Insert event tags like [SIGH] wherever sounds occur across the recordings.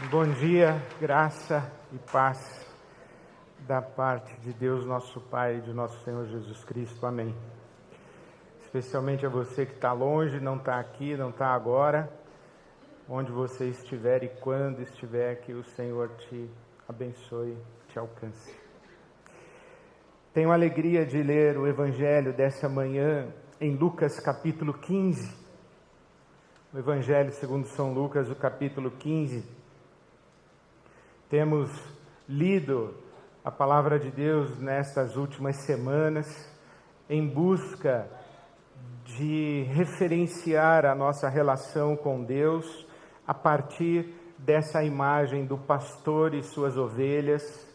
Bom dia, graça e paz da parte de Deus, nosso Pai e de nosso Senhor Jesus Cristo. Amém. Especialmente a você que está longe, não está aqui, não está agora, onde você estiver e quando estiver, que o Senhor te abençoe, te alcance. Tenho a alegria de ler o Evangelho dessa manhã em Lucas capítulo 15. O Evangelho segundo São Lucas, o capítulo 15 temos lido a palavra de Deus nestas últimas semanas em busca de referenciar a nossa relação com Deus a partir dessa imagem do pastor e suas ovelhas,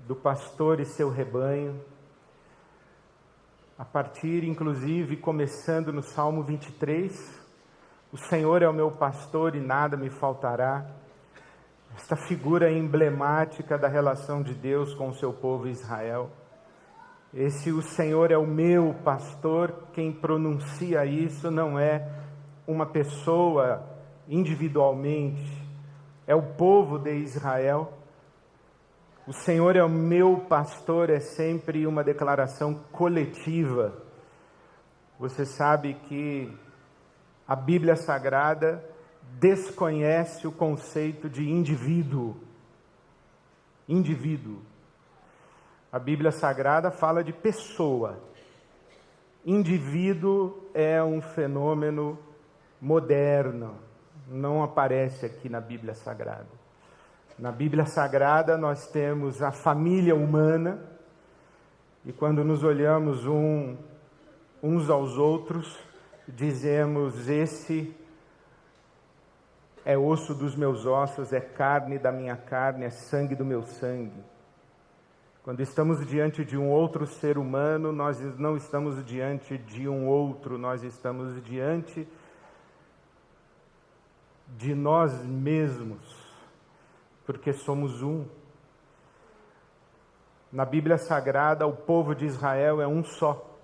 do pastor e seu rebanho, a partir, inclusive, começando no Salmo 23, o Senhor é o meu pastor e nada me faltará esta figura emblemática da relação de Deus com o seu povo Israel. Esse o Senhor é o meu pastor, quem pronuncia isso não é uma pessoa individualmente, é o povo de Israel. O Senhor é o meu pastor é sempre uma declaração coletiva. Você sabe que a Bíblia Sagrada desconhece o conceito de indivíduo. Indivíduo. A Bíblia Sagrada fala de pessoa. Indivíduo é um fenômeno moderno, não aparece aqui na Bíblia Sagrada. Na Bíblia Sagrada nós temos a família humana, e quando nos olhamos um, uns aos outros, dizemos: esse é osso dos meus ossos, é carne da minha carne, é sangue do meu sangue. Quando estamos diante de um outro ser humano, nós não estamos diante de um outro, nós estamos diante de nós mesmos, porque somos um. Na Bíblia Sagrada, o povo de Israel é um só.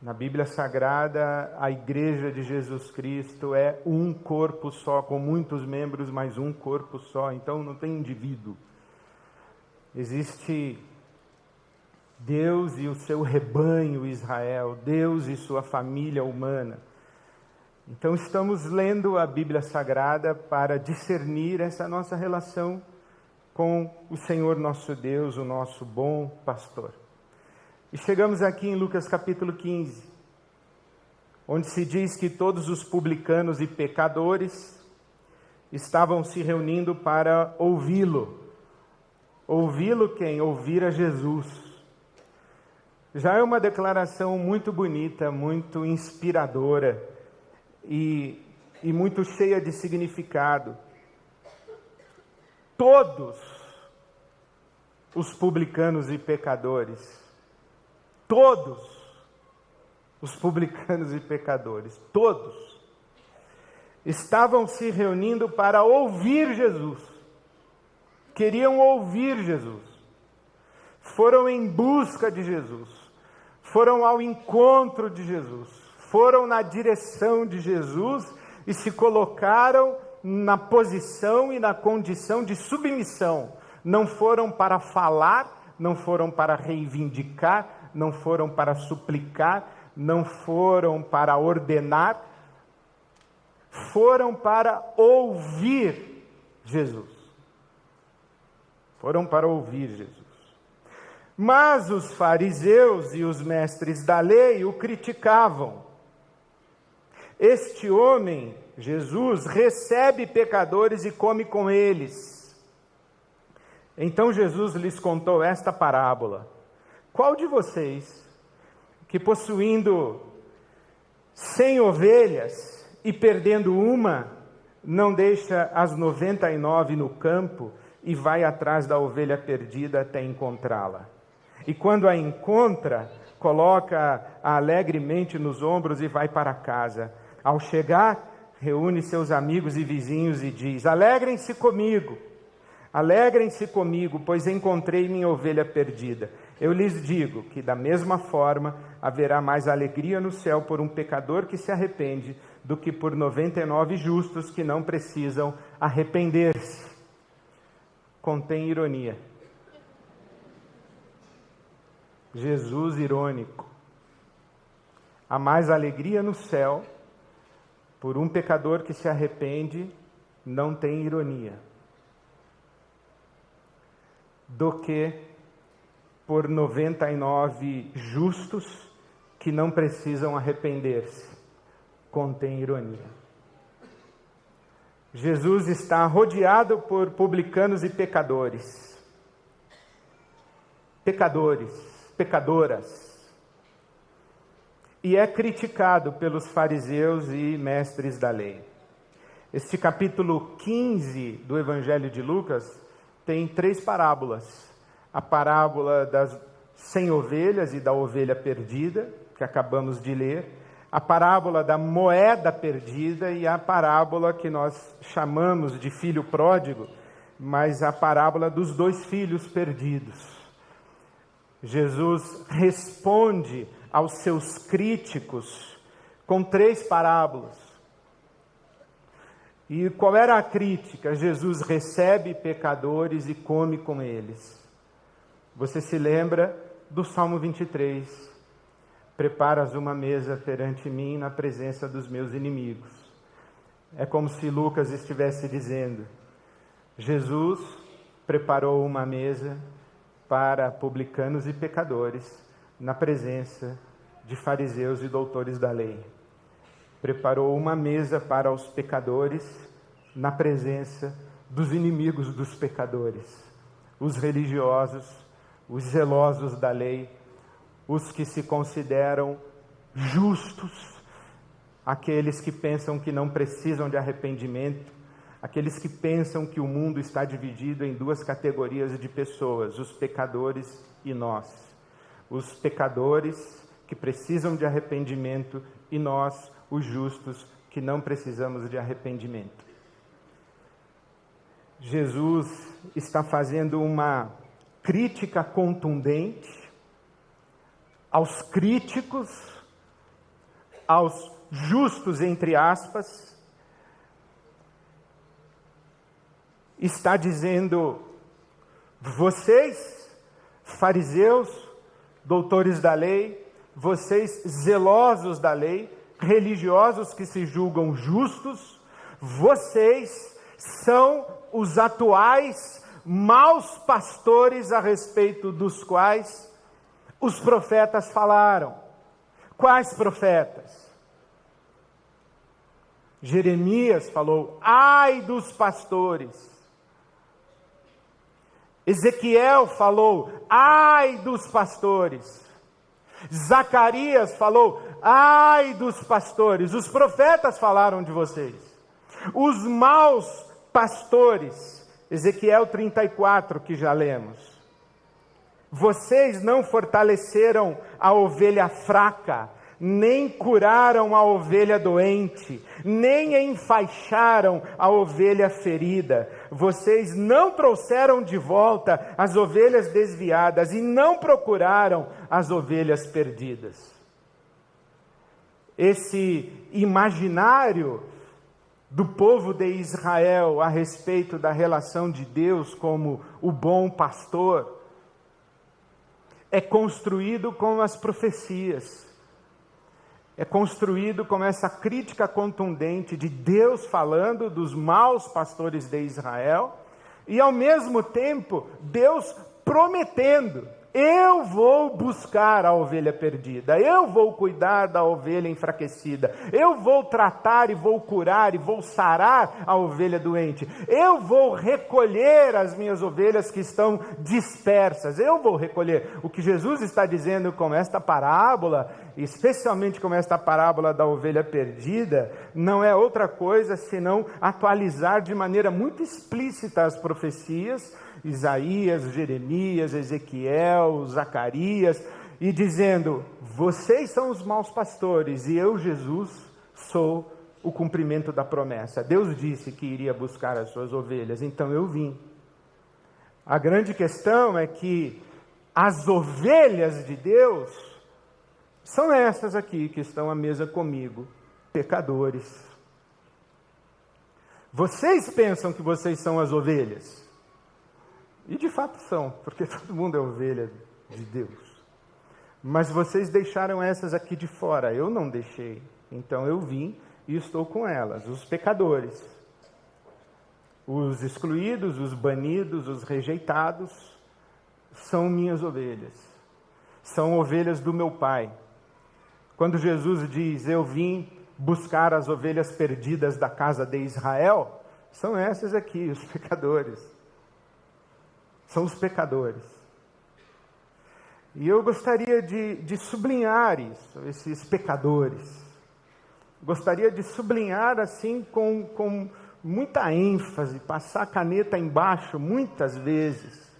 Na Bíblia Sagrada, a Igreja de Jesus Cristo é um corpo só, com muitos membros, mas um corpo só. Então não tem indivíduo. Existe Deus e o seu rebanho Israel, Deus e sua família humana. Então estamos lendo a Bíblia Sagrada para discernir essa nossa relação com o Senhor nosso Deus, o nosso bom pastor. E chegamos aqui em Lucas capítulo 15, onde se diz que todos os publicanos e pecadores estavam se reunindo para ouvi-lo. Ouvi-lo quem? Ouvir a Jesus. Já é uma declaração muito bonita, muito inspiradora e, e muito cheia de significado. Todos os publicanos e pecadores Todos os publicanos e pecadores, todos, estavam se reunindo para ouvir Jesus. Queriam ouvir Jesus. Foram em busca de Jesus. Foram ao encontro de Jesus. Foram na direção de Jesus e se colocaram na posição e na condição de submissão. Não foram para falar, não foram para reivindicar, não foram para suplicar, não foram para ordenar, foram para ouvir Jesus. Foram para ouvir Jesus. Mas os fariseus e os mestres da lei o criticavam. Este homem, Jesus, recebe pecadores e come com eles. Então Jesus lhes contou esta parábola. Qual de vocês, que possuindo cem ovelhas e perdendo uma, não deixa as noventa e nove no campo e vai atrás da ovelha perdida até encontrá-la? E quando a encontra, coloca-a alegremente nos ombros e vai para casa. Ao chegar, reúne seus amigos e vizinhos e diz: Alegrem-se comigo, alegrem-se comigo, pois encontrei minha ovelha perdida. Eu lhes digo que, da mesma forma, haverá mais alegria no céu por um pecador que se arrepende do que por 99 justos que não precisam arrepender-se. Contém ironia. Jesus irônico. Há mais alegria no céu por um pecador que se arrepende, não tem ironia, do que por 99 justos que não precisam arrepender-se, contém ironia. Jesus está rodeado por publicanos e pecadores. Pecadores, pecadoras e é criticado pelos fariseus e mestres da lei. Este capítulo 15 do Evangelho de Lucas tem três parábolas: a parábola das cem ovelhas e da ovelha perdida, que acabamos de ler, a parábola da moeda perdida e a parábola que nós chamamos de filho pródigo, mas a parábola dos dois filhos perdidos. Jesus responde aos seus críticos com três parábolas. E qual era a crítica? Jesus recebe pecadores e come com eles. Você se lembra do Salmo 23? Preparas uma mesa perante mim na presença dos meus inimigos. É como se Lucas estivesse dizendo: Jesus preparou uma mesa para publicanos e pecadores na presença de fariseus e doutores da lei. Preparou uma mesa para os pecadores na presença dos inimigos dos pecadores, os religiosos, os zelosos da lei, os que se consideram justos, aqueles que pensam que não precisam de arrependimento, aqueles que pensam que o mundo está dividido em duas categorias de pessoas, os pecadores e nós os pecadores que precisam de arrependimento e nós, os justos, que não precisamos de arrependimento. Jesus está fazendo uma crítica contundente aos críticos, aos justos, entre aspas, está dizendo: vocês, fariseus, doutores da lei, vocês zelosos da lei, religiosos que se julgam justos, vocês são os atuais maus pastores a respeito dos quais os profetas falaram. Quais profetas? Jeremias falou: ai dos pastores Ezequiel falou: ai dos pastores. Zacarias falou: ai dos pastores. Os profetas falaram de vocês. Os maus pastores. Ezequiel 34, que já lemos. Vocês não fortaleceram a ovelha fraca, nem curaram a ovelha doente, nem enfaixaram a ovelha ferida. Vocês não trouxeram de volta as ovelhas desviadas e não procuraram as ovelhas perdidas. Esse imaginário do povo de Israel a respeito da relação de Deus como o bom pastor é construído com as profecias. É construído como essa crítica contundente de Deus falando dos maus pastores de Israel e ao mesmo tempo Deus prometendo eu vou buscar a ovelha perdida, eu vou cuidar da ovelha enfraquecida, eu vou tratar e vou curar e vou sarar a ovelha doente, eu vou recolher as minhas ovelhas que estão dispersas, eu vou recolher. O que Jesus está dizendo com esta parábola, especialmente com esta parábola da ovelha perdida, não é outra coisa senão atualizar de maneira muito explícita as profecias Isaías, Jeremias, Ezequiel, Zacarias, e dizendo: Vocês são os maus pastores e eu, Jesus, sou o cumprimento da promessa. Deus disse que iria buscar as suas ovelhas, então eu vim. A grande questão é que as ovelhas de Deus são essas aqui que estão à mesa comigo, pecadores. Vocês pensam que vocês são as ovelhas. E de fato são, porque [LAUGHS] todo mundo é ovelha de Deus. Mas vocês deixaram essas aqui de fora, eu não deixei. Então eu vim e estou com elas, os pecadores. Os excluídos, os banidos, os rejeitados são minhas ovelhas. São ovelhas do meu Pai. Quando Jesus diz: Eu vim buscar as ovelhas perdidas da casa de Israel, são essas aqui, os [LAUGHS] pecadores. São os pecadores. E eu gostaria de, de sublinhar isso, esses pecadores. Gostaria de sublinhar assim com, com muita ênfase, passar a caneta embaixo muitas vezes,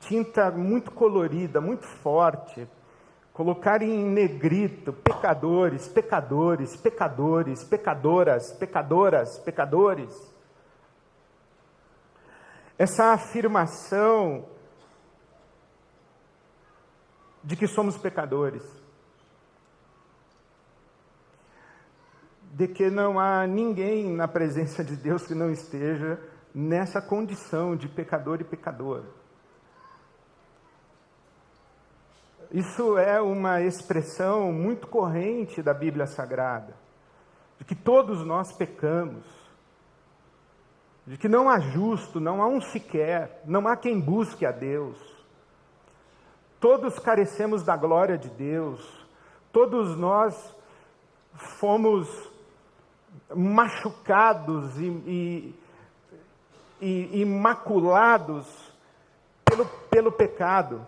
tinta muito colorida, muito forte, colocar em negrito pecadores, pecadores, pecadores, pecadoras, pecadoras, pecadores. Essa afirmação de que somos pecadores, de que não há ninguém na presença de Deus que não esteja nessa condição de pecador e pecadora. Isso é uma expressão muito corrente da Bíblia Sagrada, de que todos nós pecamos, de que não há justo, não há um sequer, não há quem busque a Deus. Todos carecemos da glória de Deus, todos nós fomos machucados e, e, e, e maculados pelo, pelo pecado.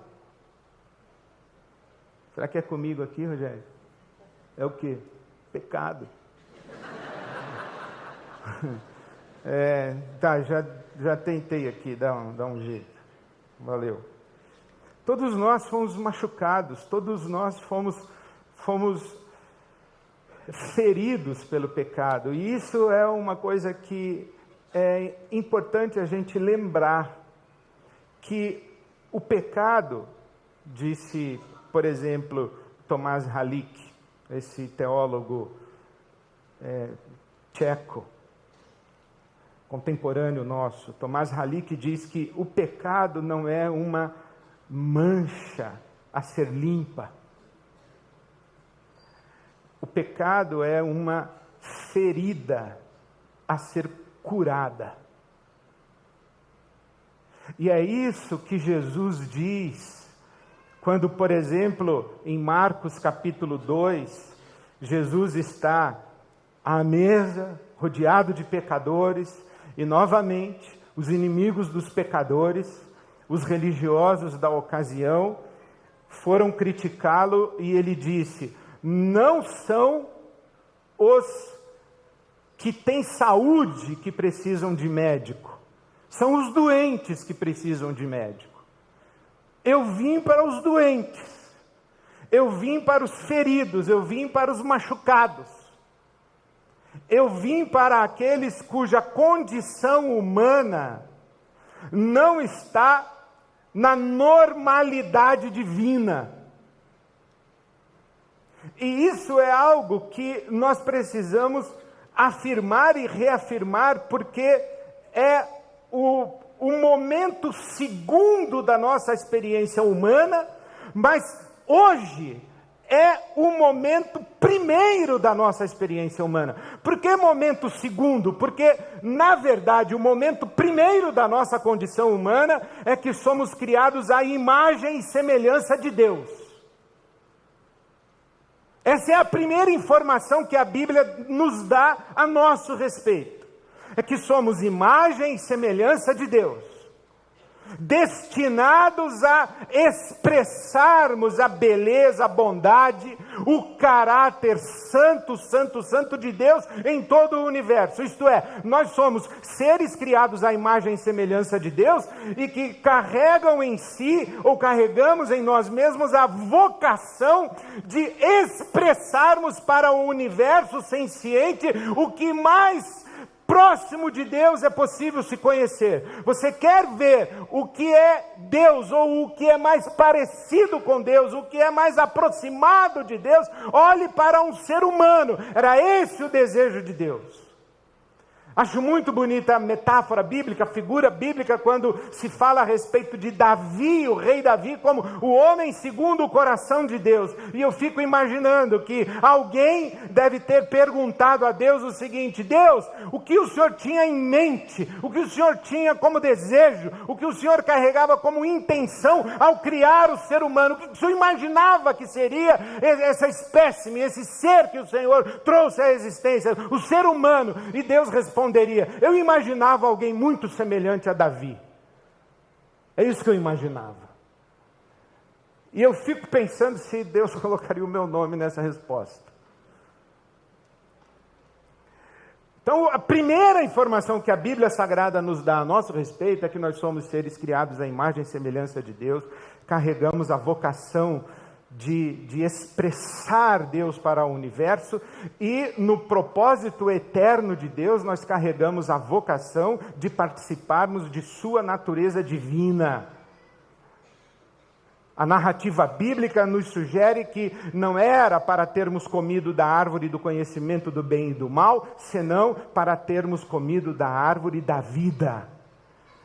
Será que é comigo aqui, Rogério? É o que? Pecado. [LAUGHS] É, tá, já, já tentei aqui dar um, dar um jeito. Valeu. Todos nós fomos machucados, todos nós fomos, fomos feridos pelo pecado. E isso é uma coisa que é importante a gente lembrar que o pecado, disse por exemplo, Tomás Halik, esse teólogo é, tcheco, contemporâneo nosso, Tomás Halik diz que o pecado não é uma mancha a ser limpa. O pecado é uma ferida a ser curada. E é isso que Jesus diz quando, por exemplo, em Marcos capítulo 2, Jesus está à mesa, rodeado de pecadores, e novamente os inimigos dos pecadores, os religiosos da ocasião, foram criticá-lo e ele disse: Não são os que têm saúde que precisam de médico, são os doentes que precisam de médico. Eu vim para os doentes, eu vim para os feridos, eu vim para os machucados, eu vim para aqueles cuja condição humana não está na normalidade divina. E isso é algo que nós precisamos afirmar e reafirmar, porque é o o momento segundo da nossa experiência humana, mas hoje é o momento primeiro da nossa experiência humana. Por que momento segundo? Porque, na verdade, o momento primeiro da nossa condição humana é que somos criados à imagem e semelhança de Deus. Essa é a primeira informação que a Bíblia nos dá a nosso respeito é que somos imagem e semelhança de Deus, destinados a expressarmos a beleza, a bondade, o caráter santo, santo, santo de Deus em todo o universo. Isto é, nós somos seres criados à imagem e semelhança de Deus e que carregam em si, ou carregamos em nós mesmos, a vocação de expressarmos para o universo senciente o que mais próximo de Deus é possível se conhecer. Você quer ver o que é Deus ou o que é mais parecido com Deus, o que é mais aproximado de Deus? Olhe para um ser humano. Era esse o desejo de Deus. Acho muito bonita a metáfora bíblica, a figura bíblica, quando se fala a respeito de Davi, o rei Davi, como o homem segundo o coração de Deus. E eu fico imaginando que alguém deve ter perguntado a Deus o seguinte: Deus, o que o Senhor tinha em mente, o que o Senhor tinha como desejo, o que o Senhor carregava como intenção ao criar o ser humano, o que o Senhor imaginava que seria essa espécime, esse ser que o Senhor trouxe à existência, o ser humano. E Deus responde responderia: Eu imaginava alguém muito semelhante a Davi. É isso que eu imaginava. E eu fico pensando se Deus [LAUGHS] colocaria o meu nome nessa resposta. Então, a primeira informação que a Bíblia Sagrada nos dá a nosso respeito é que nós somos seres criados à imagem e semelhança de Deus, carregamos a vocação de, de expressar Deus para o universo, e no propósito eterno de Deus, nós carregamos a vocação de participarmos de Sua natureza divina. A narrativa bíblica nos sugere que não era para termos comido da árvore do conhecimento do bem e do mal, senão para termos comido da árvore da vida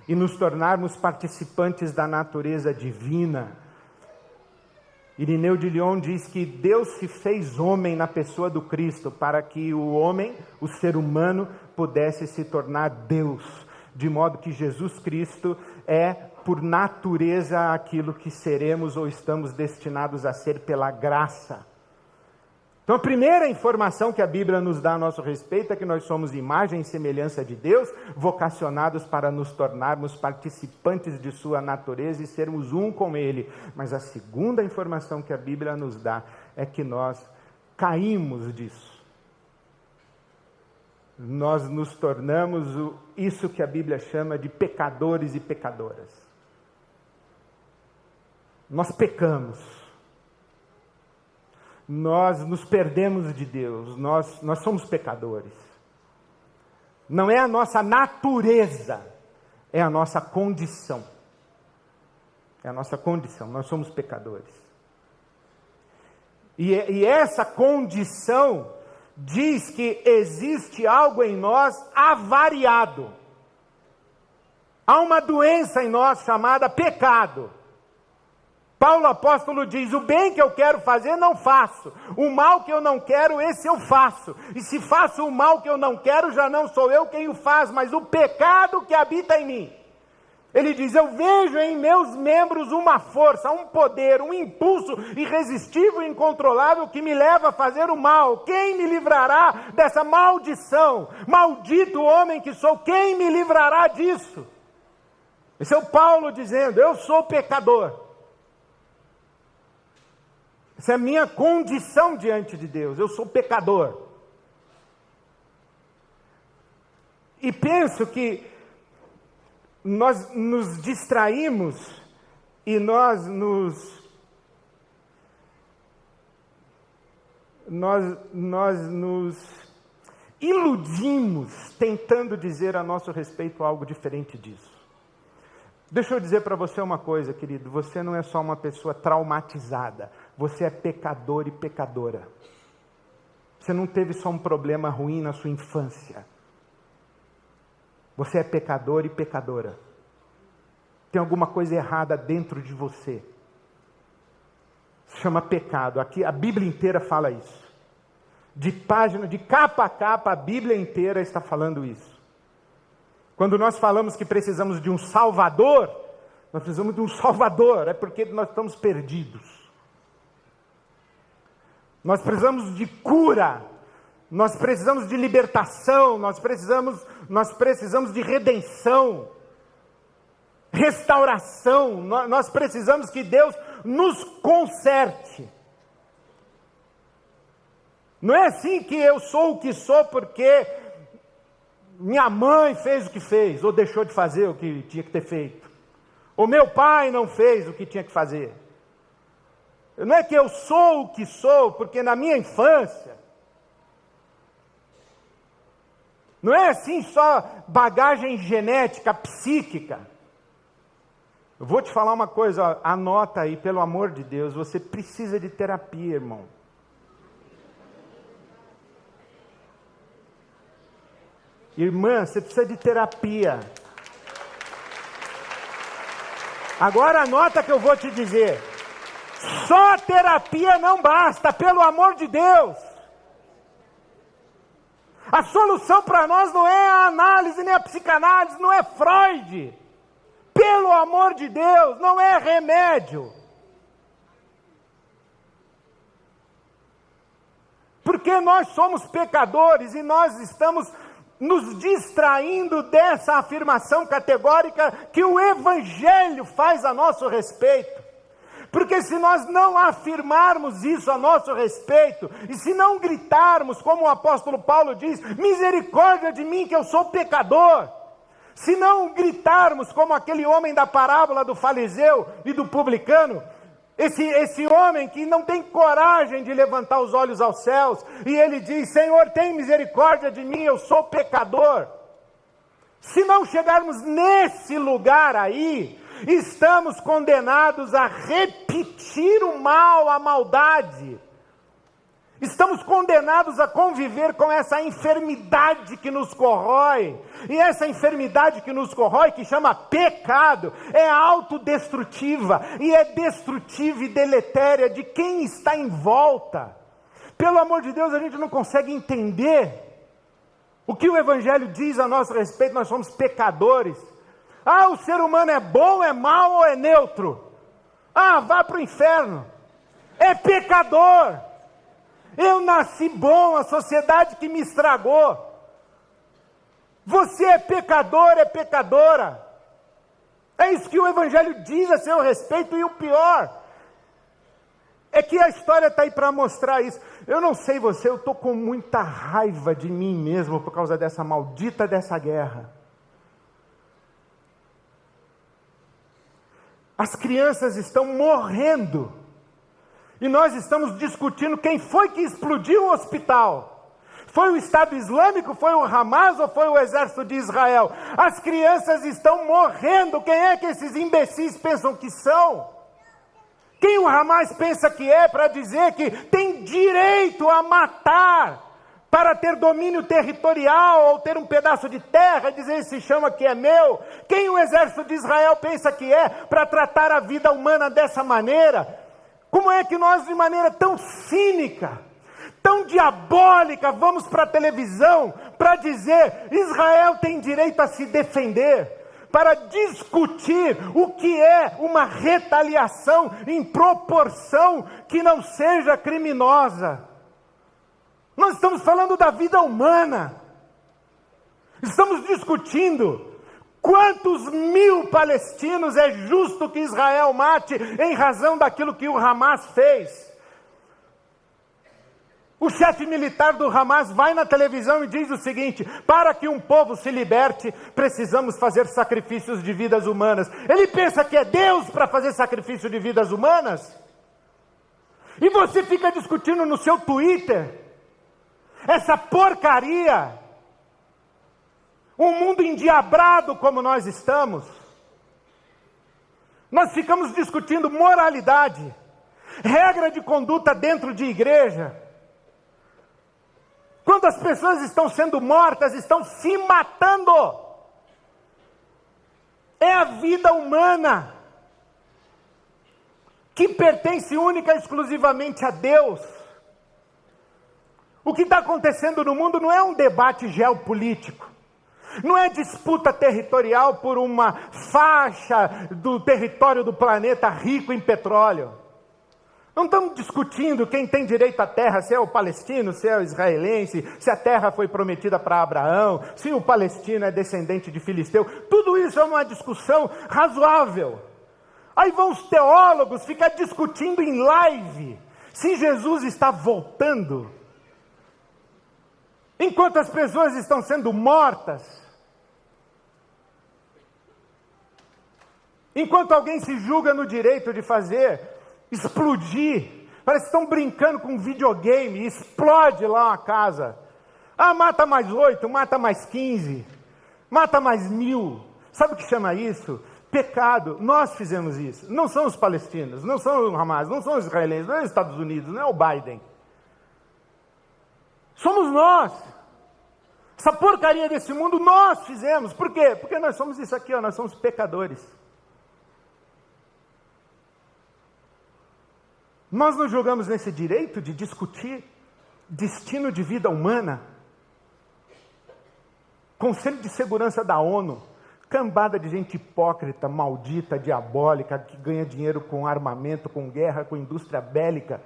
e nos tornarmos participantes da natureza divina. Irineu de Lyon diz que Deus se fez homem na pessoa do Cristo para que o homem, o ser humano, pudesse se tornar Deus, de modo que Jesus Cristo é, por natureza, aquilo que seremos ou estamos destinados a ser pela graça. Então, a primeira informação que a Bíblia nos dá a nosso respeito é que nós somos imagem e semelhança de Deus, vocacionados para nos tornarmos participantes de Sua natureza e sermos um com Ele. Mas a segunda informação que a Bíblia nos dá é que nós caímos disso. Nós nos tornamos isso que a Bíblia chama de pecadores e pecadoras. Nós pecamos nós nos perdemos de Deus, nós, nós somos pecadores. Não é a nossa natureza, é a nossa condição. É a nossa condição, nós somos pecadores. E, e essa condição diz que existe algo em nós avariado. Há uma doença em nós chamada pecado. Paulo apóstolo diz: O bem que eu quero fazer, não faço. O mal que eu não quero, esse eu faço. E se faço o mal que eu não quero, já não sou eu quem o faz, mas o pecado que habita em mim. Ele diz: Eu vejo em meus membros uma força, um poder, um impulso irresistível e incontrolável que me leva a fazer o mal. Quem me livrará dessa maldição? Maldito homem que sou, quem me livrará disso? Esse é o Paulo dizendo: Eu sou pecador. Essa é a minha condição diante de Deus. Eu sou pecador. E penso que nós nos distraímos e nós nos nós, nós nos iludimos tentando dizer a nosso respeito algo diferente disso. Deixa eu dizer para você uma coisa, querido: você não é só uma pessoa traumatizada, você é pecador e pecadora. Você não teve só um problema ruim na sua infância. Você é pecador e pecadora. Tem alguma coisa errada dentro de você. Se chama pecado. Aqui a Bíblia inteira fala isso. De página, de capa a capa, a Bíblia inteira está falando isso. Quando nós falamos que precisamos de um Salvador, nós precisamos de um Salvador, é porque nós estamos perdidos. Nós precisamos de cura, nós precisamos de libertação, nós precisamos, nós precisamos de redenção, restauração, nós precisamos que Deus nos conserte. Não é assim que eu sou o que sou porque minha mãe fez o que fez, ou deixou de fazer o que tinha que ter feito. O meu pai não fez o que tinha que fazer. Não é que eu sou o que sou, porque na minha infância Não é assim só bagagem genética, psíquica. Eu vou te falar uma coisa, ó, anota aí, pelo amor de Deus, você precisa de terapia, irmão. Irmã, você precisa de terapia. Agora anota que eu vou te dizer. Só terapia não basta, pelo amor de Deus. A solução para nós não é a análise nem a psicanálise, não é Freud. Pelo amor de Deus, não é remédio. Porque nós somos pecadores e nós estamos nos distraindo dessa afirmação categórica que o Evangelho faz a nosso respeito. Porque se nós não afirmarmos isso a nosso respeito, e se não gritarmos, como o apóstolo Paulo diz, misericórdia de mim que eu sou pecador, se não gritarmos como aquele homem da parábola do fariseu e do publicano, esse, esse homem que não tem coragem de levantar os olhos aos céus, e ele diz: Senhor, tem misericórdia de mim, eu sou pecador. Se não chegarmos nesse lugar aí, estamos condenados a repetir o mal, a maldade. Estamos condenados a conviver com essa enfermidade que nos corrói. E essa enfermidade que nos corrói, que chama pecado, é autodestrutiva e é destrutiva e deletéria de quem está em volta. Pelo amor de Deus, a gente não consegue entender o que o Evangelho diz a nosso respeito, nós somos pecadores. Ah, o ser humano é bom, é mau ou é neutro? Ah, vá para o inferno. É pecador. Eu nasci bom, a sociedade que me estragou. Você é pecador, é pecadora. É isso que o Evangelho diz a seu respeito, e o pior é que a história está aí para mostrar isso. Eu não sei você, eu estou com muita raiva de mim mesmo por causa dessa maldita dessa guerra. As crianças estão morrendo. E nós estamos discutindo quem foi que explodiu o hospital. Foi o Estado Islâmico, foi o Hamas ou foi o exército de Israel? As crianças estão morrendo. Quem é que esses imbecis pensam que são? Quem o Hamas pensa que é para dizer que tem direito a matar para ter domínio territorial ou ter um pedaço de terra e dizer se chama que é meu? Quem o exército de Israel pensa que é para tratar a vida humana dessa maneira? Como é que nós, de maneira tão cínica, tão diabólica, vamos para a televisão para dizer Israel tem direito a se defender? Para discutir o que é uma retaliação em proporção que não seja criminosa. Nós estamos falando da vida humana. Estamos discutindo quantos mil palestinos é justo que Israel mate em razão daquilo que o Hamas fez. O chefe militar do Hamas vai na televisão e diz o seguinte: para que um povo se liberte, precisamos fazer sacrifícios de vidas humanas. Ele pensa que é Deus para fazer sacrifício de vidas humanas? E você fica discutindo no seu Twitter essa porcaria, um mundo endiabrado como nós estamos, nós ficamos discutindo moralidade, regra de conduta dentro de igreja. Quando as pessoas estão sendo mortas, estão se matando. É a vida humana que pertence única e exclusivamente a Deus. O que está acontecendo no mundo não é um debate geopolítico, não é disputa territorial por uma faixa do território do planeta rico em petróleo. Não estamos discutindo quem tem direito à terra, se é o palestino, se é o israelense, se a terra foi prometida para Abraão, se o palestino é descendente de filisteu. Tudo isso é uma discussão razoável. Aí vão os teólogos ficar discutindo em live se Jesus está voltando enquanto as pessoas estão sendo mortas, enquanto alguém se julga no direito de fazer explodir, parece que estão brincando com um videogame, explode lá uma casa. Ah, mata mais oito, mata mais quinze, mata mais mil. Sabe o que chama isso? Pecado. Nós fizemos isso. Não são os palestinos, não são o Hamas, não são os israelenses, não é os Estados Unidos, não é o Biden. Somos nós. Essa porcaria desse mundo nós fizemos. Por quê? Porque nós somos isso aqui, ó, nós somos pecadores. Nós nos jogamos nesse direito de discutir destino de vida humana. Conselho de Segurança da ONU, cambada de gente hipócrita, maldita, diabólica, que ganha dinheiro com armamento, com guerra, com indústria bélica.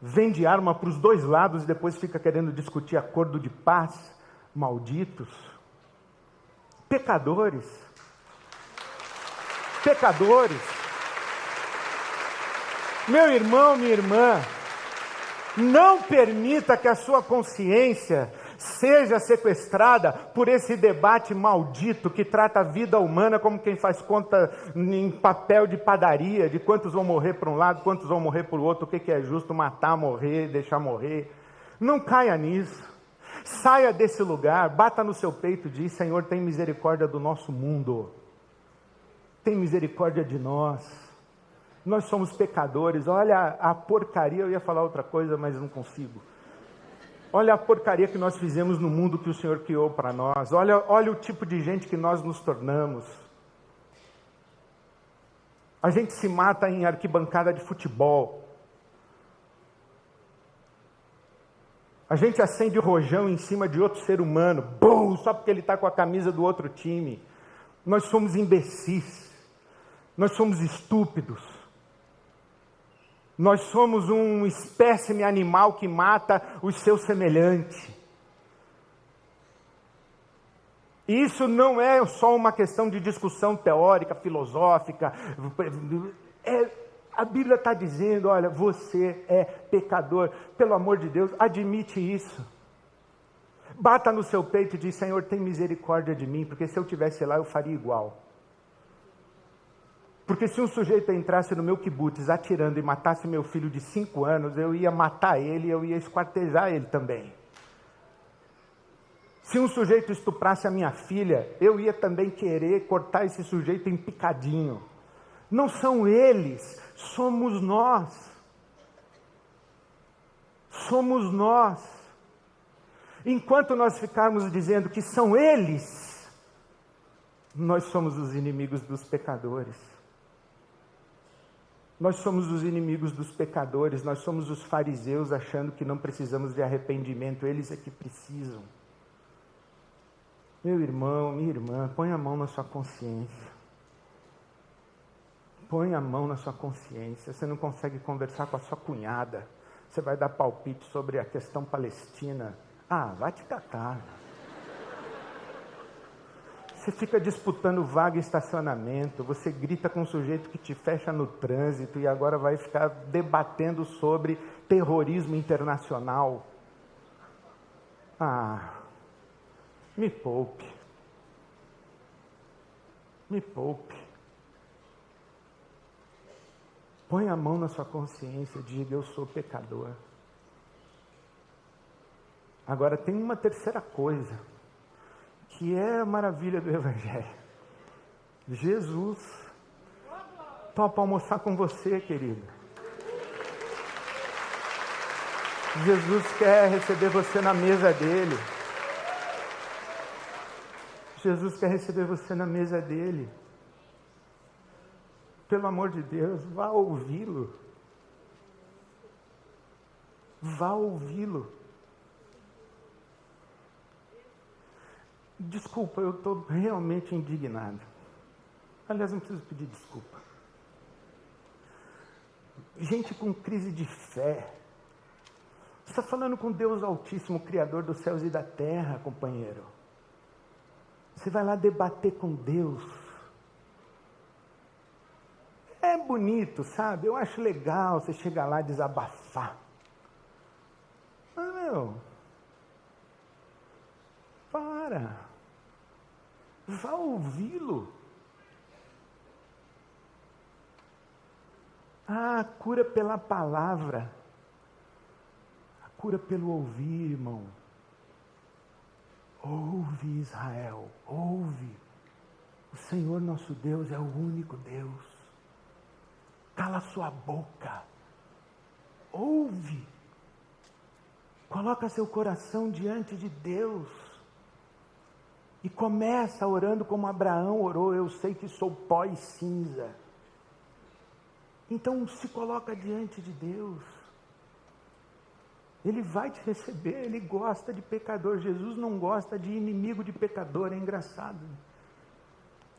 Vende arma para os dois lados e depois fica querendo discutir acordo de paz. Malditos. Pecadores. Pecadores. Meu irmão, minha irmã, não permita que a sua consciência seja sequestrada por esse debate maldito que trata a vida humana como quem faz conta em papel de padaria, de quantos vão morrer para um lado, quantos vão morrer para o outro, o que é justo, matar, morrer, deixar morrer. Não caia nisso. Saia desse lugar, bata no seu peito e diz: Senhor, tem misericórdia do nosso mundo, tem misericórdia de nós nós somos pecadores, olha a porcaria, eu ia falar outra coisa, mas não consigo. Olha a porcaria que nós fizemos no mundo que o Senhor criou para nós. Olha, olha o tipo de gente que nós nos tornamos. A gente se mata em arquibancada de futebol. A gente acende rojão em cima de outro ser humano, bum, só porque ele está com a camisa do outro time. Nós somos imbecis. Nós somos estúpidos. Nós somos um espécime animal que mata o seu semelhante. E isso não é só uma questão de discussão teórica, filosófica. É, a Bíblia está dizendo: olha, você é pecador. Pelo amor de Deus, admite isso. Bata no seu peito e diz: Senhor, tem misericórdia de mim, porque se eu tivesse lá eu faria igual. Porque se um sujeito entrasse no meu kibutz atirando e matasse meu filho de cinco anos, eu ia matar ele eu ia esquartejar ele também. Se um sujeito estuprasse a minha filha, eu ia também querer cortar esse sujeito em picadinho. Não são eles, somos nós. Somos nós. Enquanto nós ficarmos dizendo que são eles, nós somos os inimigos dos pecadores. Nós somos os inimigos dos pecadores, nós somos os fariseus achando que não precisamos de arrependimento, eles é que precisam. Meu irmão, minha irmã, põe a mão na sua consciência. Põe a mão na sua consciência. Você não consegue conversar com a sua cunhada. Você vai dar palpite sobre a questão palestina. Ah, vai te catar. Você fica disputando vaga em estacionamento, você grita com um sujeito que te fecha no trânsito e agora vai ficar debatendo sobre terrorismo internacional. Ah, me poupe. Me poupe. Põe a mão na sua consciência, diga: Eu sou pecador. Agora tem uma terceira coisa que é a maravilha do Evangelho. Jesus topa almoçar com você, querido. Jesus quer receber você na mesa dele. Jesus quer receber você na mesa dele. Pelo amor de Deus, vá ouvi-lo. Vá ouvi-lo. Desculpa, eu estou realmente indignado. Aliás, não preciso pedir desculpa. Gente com crise de fé. Você está falando com Deus Altíssimo, Criador dos céus e da terra, companheiro. Você vai lá debater com Deus. É bonito, sabe? Eu acho legal você chegar lá e desabafar. Mas, meu, para. Vá ouvi-lo. Ah, cura pela palavra. A cura pelo ouvir, irmão. Ouve, Israel, ouve. O Senhor nosso Deus é o único Deus. Cala sua boca. Ouve. Coloca seu coração diante de Deus. E começa orando como Abraão orou: Eu sei que sou pó e cinza. Então se coloca diante de Deus. Ele vai te receber, ele gosta de pecador. Jesus não gosta de inimigo de pecador, é engraçado.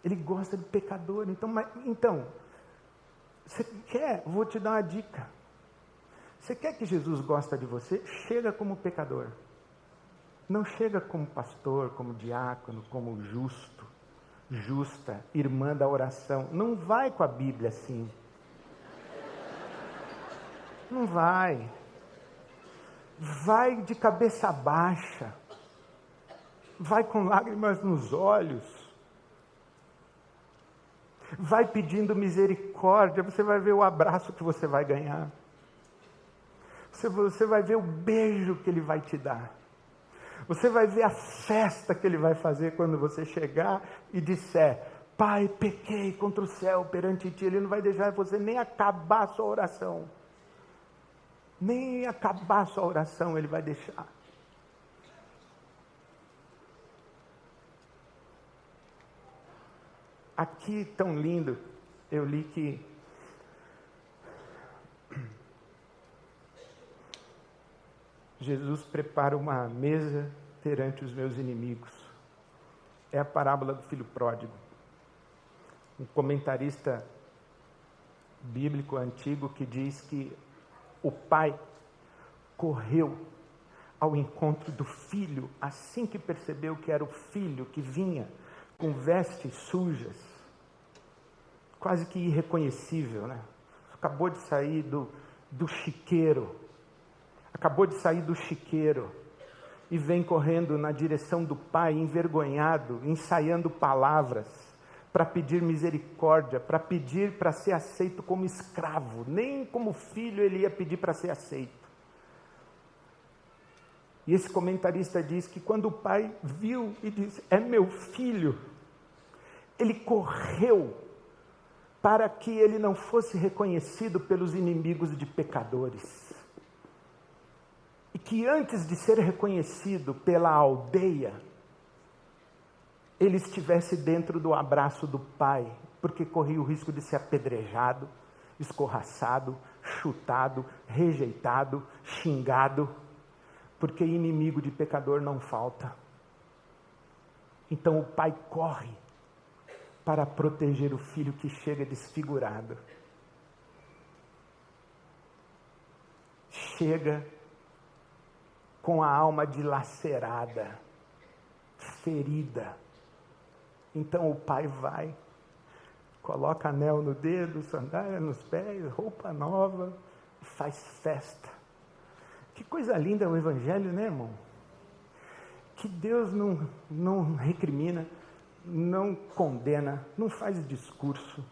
Ele gosta de pecador. Então, mas, então você quer? Vou te dar uma dica. Você quer que Jesus gosta de você? Chega como pecador. Não chega como pastor, como diácono, como justo, justa, irmã da oração. Não vai com a Bíblia assim. Não vai. Vai de cabeça baixa. Vai com lágrimas nos olhos. Vai pedindo misericórdia. Você vai ver o abraço que você vai ganhar. Você vai ver o beijo que ele vai te dar. Você vai ver a festa que ele vai fazer quando você chegar e disser: Pai, pequei contra o céu perante ti. Ele não vai deixar você nem acabar a sua oração. Nem acabar a sua oração ele vai deixar. Aqui tão lindo, eu li que Jesus prepara uma mesa perante os meus inimigos. É a parábola do filho pródigo. Um comentarista bíblico antigo que diz que o pai correu ao encontro do filho assim que percebeu que era o filho que vinha com vestes sujas, quase que irreconhecível, né? Acabou de sair do, do chiqueiro, acabou de sair do chiqueiro e vem correndo na direção do pai, envergonhado, ensaiando palavras para pedir misericórdia, para pedir para ser aceito como escravo, nem como filho ele ia pedir para ser aceito. E esse comentarista diz que quando o pai viu e disse: É meu filho, ele correu para que ele não fosse reconhecido pelos inimigos de pecadores e que antes de ser reconhecido pela aldeia, ele estivesse dentro do abraço do pai, porque corria o risco de ser apedrejado, escorraçado, chutado, rejeitado, xingado, porque inimigo de pecador não falta. Então o pai corre para proteger o filho que chega desfigurado. Chega com a alma dilacerada, ferida. Então o pai vai, coloca anel no dedo, sandália nos pés, roupa nova, e faz festa. Que coisa linda é o Evangelho, né, irmão? Que Deus não, não recrimina, não condena, não faz discurso.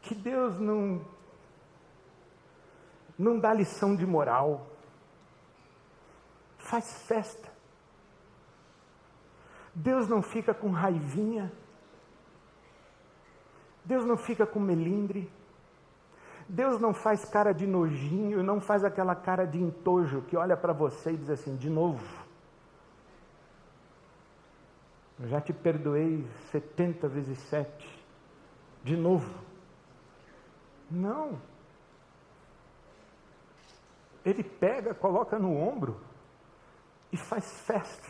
Que Deus não, não dá lição de moral faz festa. Deus não fica com raivinha. Deus não fica com melindre. Deus não faz cara de nojinho, não faz aquela cara de entojo que olha para você e diz assim: de novo. Eu já te perdoei 70 vezes 7. De novo. Não. Ele pega, coloca no ombro e faz festa.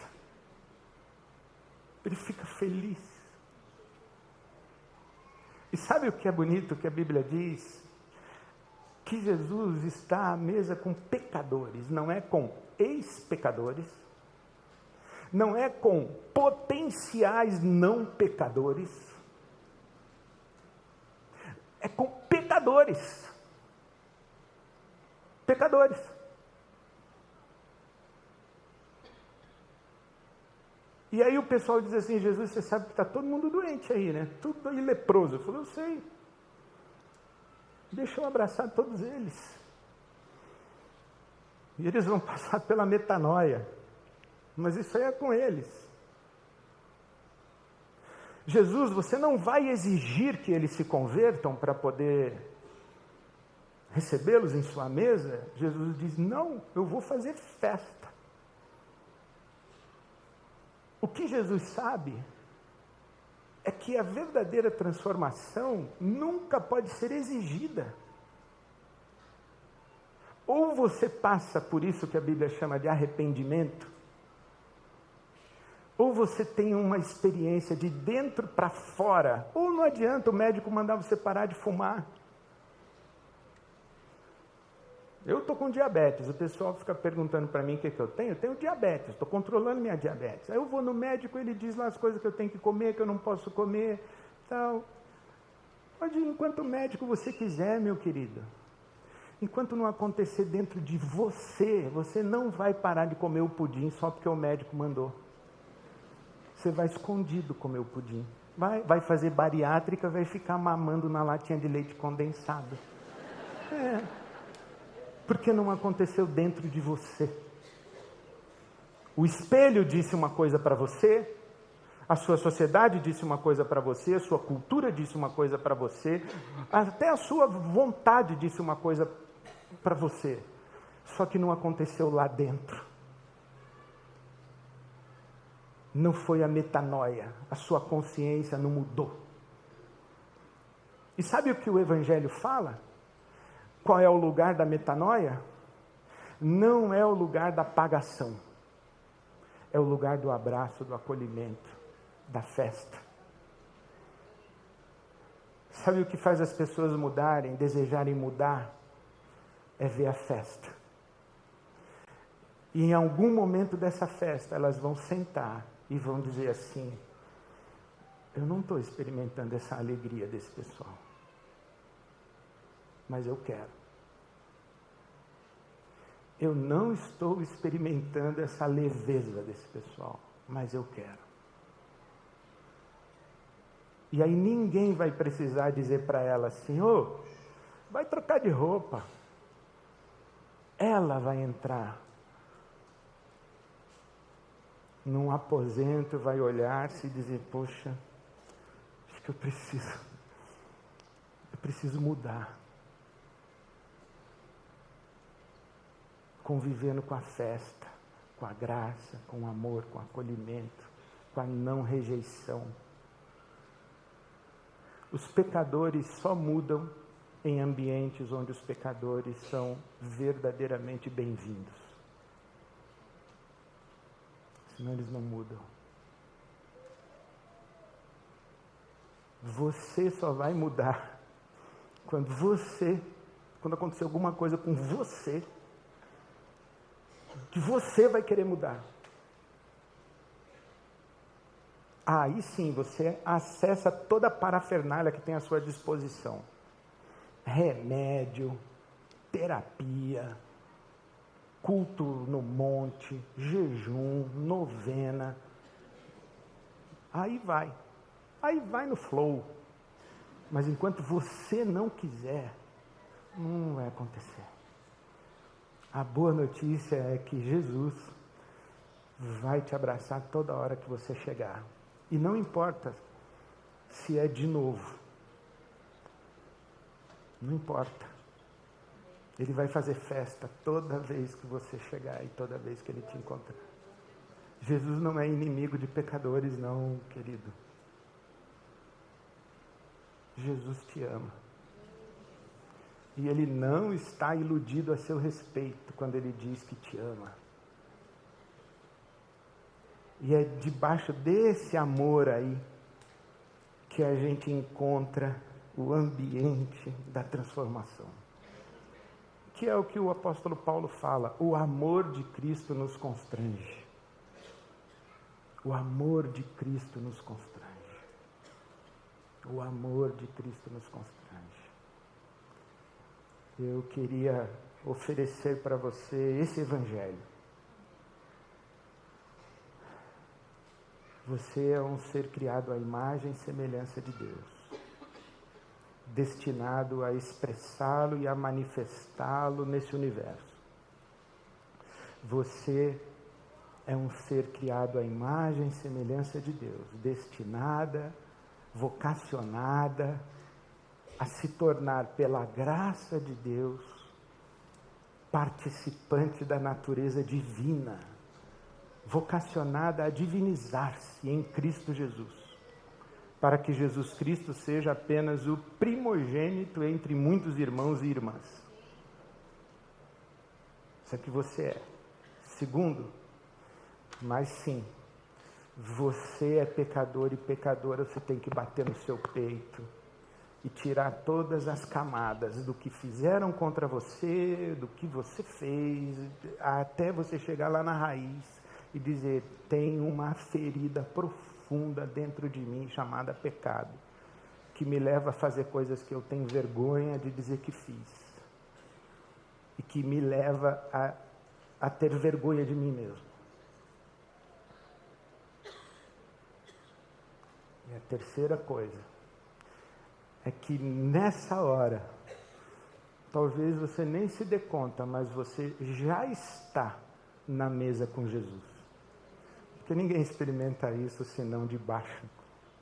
Ele fica feliz. E sabe o que é bonito que a Bíblia diz? Que Jesus está à mesa com pecadores, não é com ex-pecadores, não é com potenciais não pecadores, é com pecadores. Pecadores. E aí o pessoal diz assim, Jesus, você sabe que está todo mundo doente aí, né? Tudo aí leproso. Eu falei, eu sei. Deixa eu abraçar todos eles. E eles vão [LAUGHS] passar pela metanoia. Mas isso aí é com eles. Jesus, você não vai exigir que eles se convertam para poder recebê-los em sua mesa? Jesus diz: Não, eu vou fazer festa. O que Jesus sabe é que a verdadeira transformação nunca pode ser exigida. Ou você passa por isso que a Bíblia chama de arrependimento, ou você tem uma experiência de dentro para fora, ou não adianta o médico mandar você parar de fumar. Eu estou com diabetes, o pessoal fica perguntando para mim o que, que eu tenho. Eu tenho diabetes, estou controlando minha diabetes. Aí eu vou no médico, ele diz lá as coisas que eu tenho que comer, que eu não posso comer, tal. Pode ir enquanto médico você quiser, meu querido. Enquanto não acontecer dentro de você, você não vai parar de comer o pudim só porque o médico mandou. Você vai escondido comer o pudim. Vai, vai fazer bariátrica, vai ficar mamando na latinha de leite condensado. É porque não aconteceu dentro de você. O espelho disse uma coisa para você, a sua sociedade disse uma coisa para você, a sua cultura disse uma coisa para você, até a sua vontade disse uma coisa para você. Só que não aconteceu lá dentro. Não foi a metanoia, a sua consciência não mudou. E sabe o que o Evangelho fala? Qual é o lugar da metanoia? Não é o lugar da pagação, é o lugar do abraço, do acolhimento, da festa. Sabe o que faz as pessoas mudarem, desejarem mudar? É ver a festa. E em algum momento dessa festa, elas vão sentar e vão dizer assim: Eu não estou experimentando essa alegria desse pessoal mas eu quero. Eu não estou experimentando essa leveza desse pessoal, mas eu quero. E aí ninguém vai precisar dizer para ela assim: ô, vai trocar de roupa. Ela vai entrar num aposento, vai olhar-se e dizer: Poxa, acho que eu preciso, eu preciso mudar. Convivendo com a festa, com a graça, com o amor, com o acolhimento, com a não rejeição. Os pecadores só mudam em ambientes onde os pecadores são verdadeiramente bem-vindos. Senão eles não mudam. Você só vai mudar [LAUGHS] quando você, quando acontecer alguma coisa com você, que você vai querer mudar. Aí sim você acessa toda a parafernália que tem à sua disposição: remédio, terapia, culto no monte, jejum, novena. Aí vai. Aí vai no flow. Mas enquanto você não quiser, não vai acontecer. A boa notícia é que Jesus vai te abraçar toda hora que você chegar. E não importa se é de novo. Não importa. Ele vai fazer festa toda vez que você chegar e toda vez que ele te encontrar. Jesus não é inimigo de pecadores, não, querido. Jesus te ama. E ele não está iludido a seu respeito quando ele diz que te ama. E é debaixo desse amor aí que a gente encontra o ambiente da transformação. Que é o que o apóstolo Paulo fala: o amor de Cristo nos constrange. O amor de Cristo nos constrange. O amor de Cristo nos constrange eu queria oferecer para você esse Evangelho. Você é um ser criado à imagem e semelhança de Deus, destinado a expressá-lo e a manifestá-lo nesse universo. Você é um ser criado à imagem e semelhança de Deus, destinada, vocacionada a se tornar, pela graça de Deus, participante da natureza divina, vocacionada a divinizar-se em Cristo Jesus, para que Jesus Cristo seja apenas o primogênito entre muitos irmãos e irmãs. Isso é que você é. Segundo, mas sim, você é pecador e pecadora, você tem que bater no seu peito e tirar todas as camadas do que fizeram contra você, do que você fez, até você chegar lá na raiz e dizer: tem uma ferida profunda dentro de mim chamada pecado, que me leva a fazer coisas que eu tenho vergonha de dizer que fiz, e que me leva a, a ter vergonha de mim mesmo. E a terceira coisa é que nessa hora, talvez você nem se dê conta, mas você já está na mesa com Jesus. Porque ninguém experimenta isso senão debaixo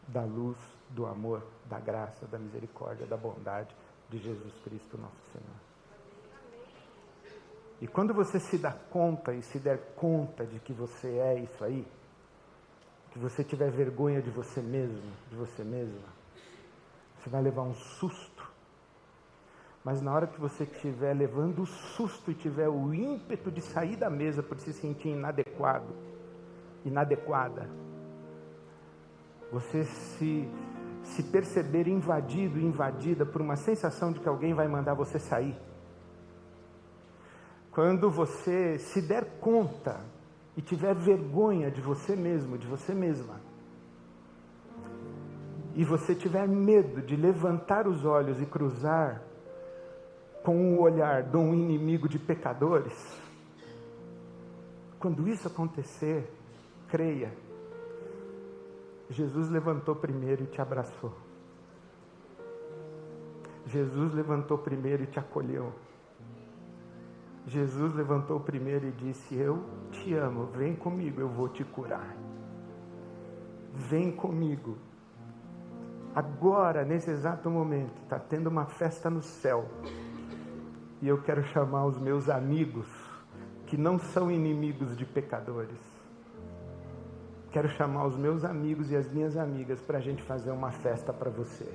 da luz, do amor, da graça, da misericórdia, da bondade de Jesus Cristo, nosso Senhor. E quando você se dá conta e se der conta de que você é isso aí, que você tiver vergonha de você mesmo, de você mesma, você vai levar um susto. Mas na hora que você estiver levando o susto e tiver o ímpeto de sair da mesa por se sentir inadequado, inadequada, você se, se perceber invadido, invadida por uma sensação de que alguém vai mandar você sair. Quando você se der conta e tiver vergonha de você mesmo, de você mesma, e você tiver medo de levantar os olhos e cruzar com o olhar de um inimigo de pecadores, quando isso acontecer, creia, Jesus levantou primeiro e te abraçou. Jesus levantou primeiro e te acolheu. Jesus levantou primeiro e disse: Eu te amo, vem comigo, eu vou te curar. Vem comigo. Agora, nesse exato momento, está tendo uma festa no céu. E eu quero chamar os meus amigos, que não são inimigos de pecadores. Quero chamar os meus amigos e as minhas amigas para a gente fazer uma festa para você.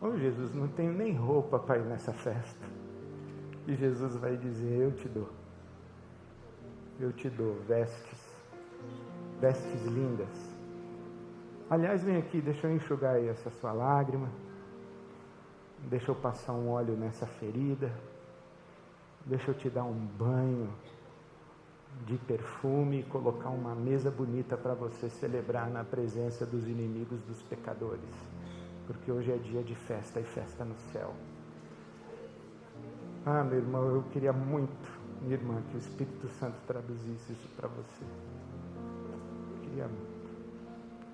Oh, Jesus, não tenho nem roupa para ir nessa festa. E Jesus vai dizer: Eu te dou. Eu te dou vestes, vestes lindas. Aliás, vem aqui, deixa eu enxugar aí essa sua lágrima. Deixa eu passar um óleo nessa ferida. Deixa eu te dar um banho de perfume e colocar uma mesa bonita para você celebrar na presença dos inimigos dos pecadores. Porque hoje é dia de festa e festa no céu. Ah, meu irmão, eu queria muito, minha irmã, que o Espírito Santo traduzisse isso para você. Eu queria muito.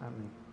Amém.